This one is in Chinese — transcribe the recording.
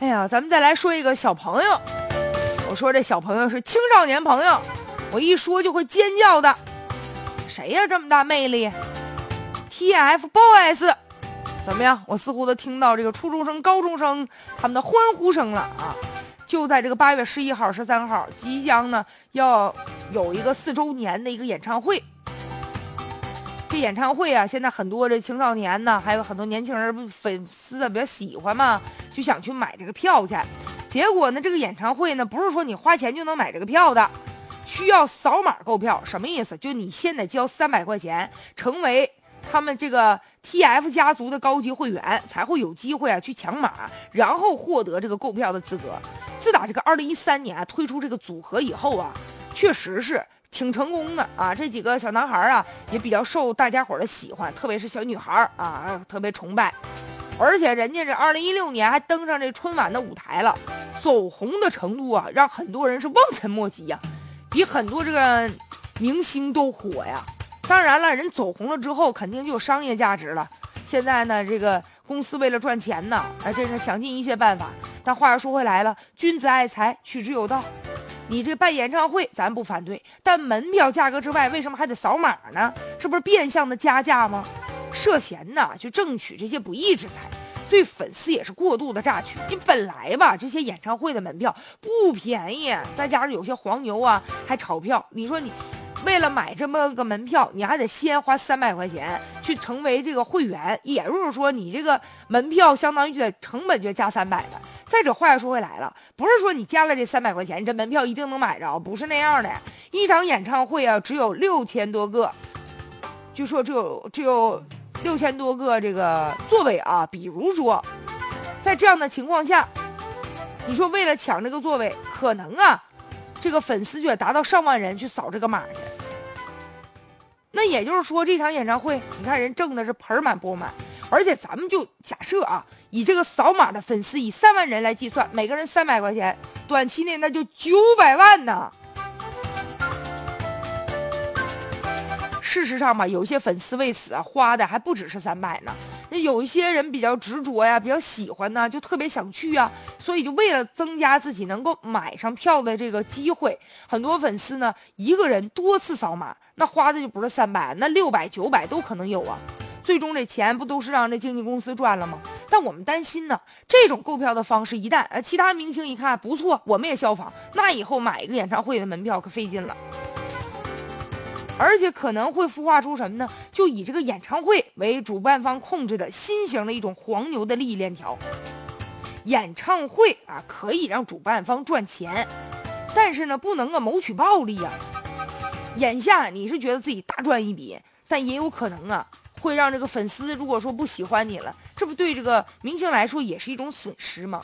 哎呀，咱们再来说一个小朋友。我说这小朋友是青少年朋友，我一说就会尖叫的。谁呀？这么大魅力？TFBOYS，怎么样？我似乎都听到这个初中生、高中生他们的欢呼声了啊！就在这个八月十一号、十三号，即将呢要有一个四周年的一个演唱会。演唱会啊，现在很多这青少年呢，还有很多年轻人粉丝啊比较喜欢嘛，就想去买这个票去。结果呢，这个演唱会呢，不是说你花钱就能买这个票的，需要扫码购票。什么意思？就你先得交三百块钱，成为他们这个 TF 家族的高级会员，才会有机会啊去抢码，然后获得这个购票的资格。自打这个二零一三年推出这个组合以后啊，确实是。挺成功的啊！这几个小男孩啊，也比较受大家伙的喜欢，特别是小女孩啊，特别崇拜。而且人家这二零一六年还登上这春晚的舞台了，走红的程度啊，让很多人是望尘莫及呀，比很多这个明星都火呀。当然了，人走红了之后，肯定就有商业价值了。现在呢，这个公司为了赚钱呢，哎，真是想尽一切办法。但话又说回来了，君子爱财，取之有道。你这办演唱会，咱不反对，但门票价格之外，为什么还得扫码呢？这不是变相的加价吗？涉嫌呐，就挣取这些不义之财，对粉丝也是过度的榨取。你本来吧，这些演唱会的门票不便宜，再加上有些黄牛啊还炒票，你说你为了买这么个门票，你还得先花三百块钱去成为这个会员，也就是说你这个门票相当于就得成本就加三百的。再者，话又说回来了，不是说你加了这三百块钱，你这门票一定能买着，不是那样的。一场演唱会啊，只有六千多个，就说只有只有六千多个这个座位啊。比如说，在这样的情况下，你说为了抢这个座位，可能啊，这个粉丝就得达到上万人去扫这个码去。那也就是说，这场演唱会，你看人挣的是盆满钵满。而且咱们就假设啊，以这个扫码的粉丝以三万人来计算，每个人三百块钱，短期内那就九百万呢。事实上吧，有些粉丝为此啊花的还不只是三百呢。那有一些人比较执着呀，比较喜欢呢，就特别想去啊，所以就为了增加自己能够买上票的这个机会，很多粉丝呢一个人多次扫码，那花的就不是三百，那六百、九百都可能有啊。最终这钱不都是让这经纪公司赚了吗？但我们担心呢，这种购票的方式一旦呃其他明星一看不错，我们也效仿，那以后买一个演唱会的门票可费劲了，而且可能会孵化出什么呢？就以这个演唱会为主办方控制的新型的一种黄牛的利益链条。演唱会啊可以让主办方赚钱，但是呢不能啊谋取暴利呀。眼下你是觉得自己大赚一笔，但也有可能啊。会让这个粉丝如果说不喜欢你了，这不对这个明星来说也是一种损失吗？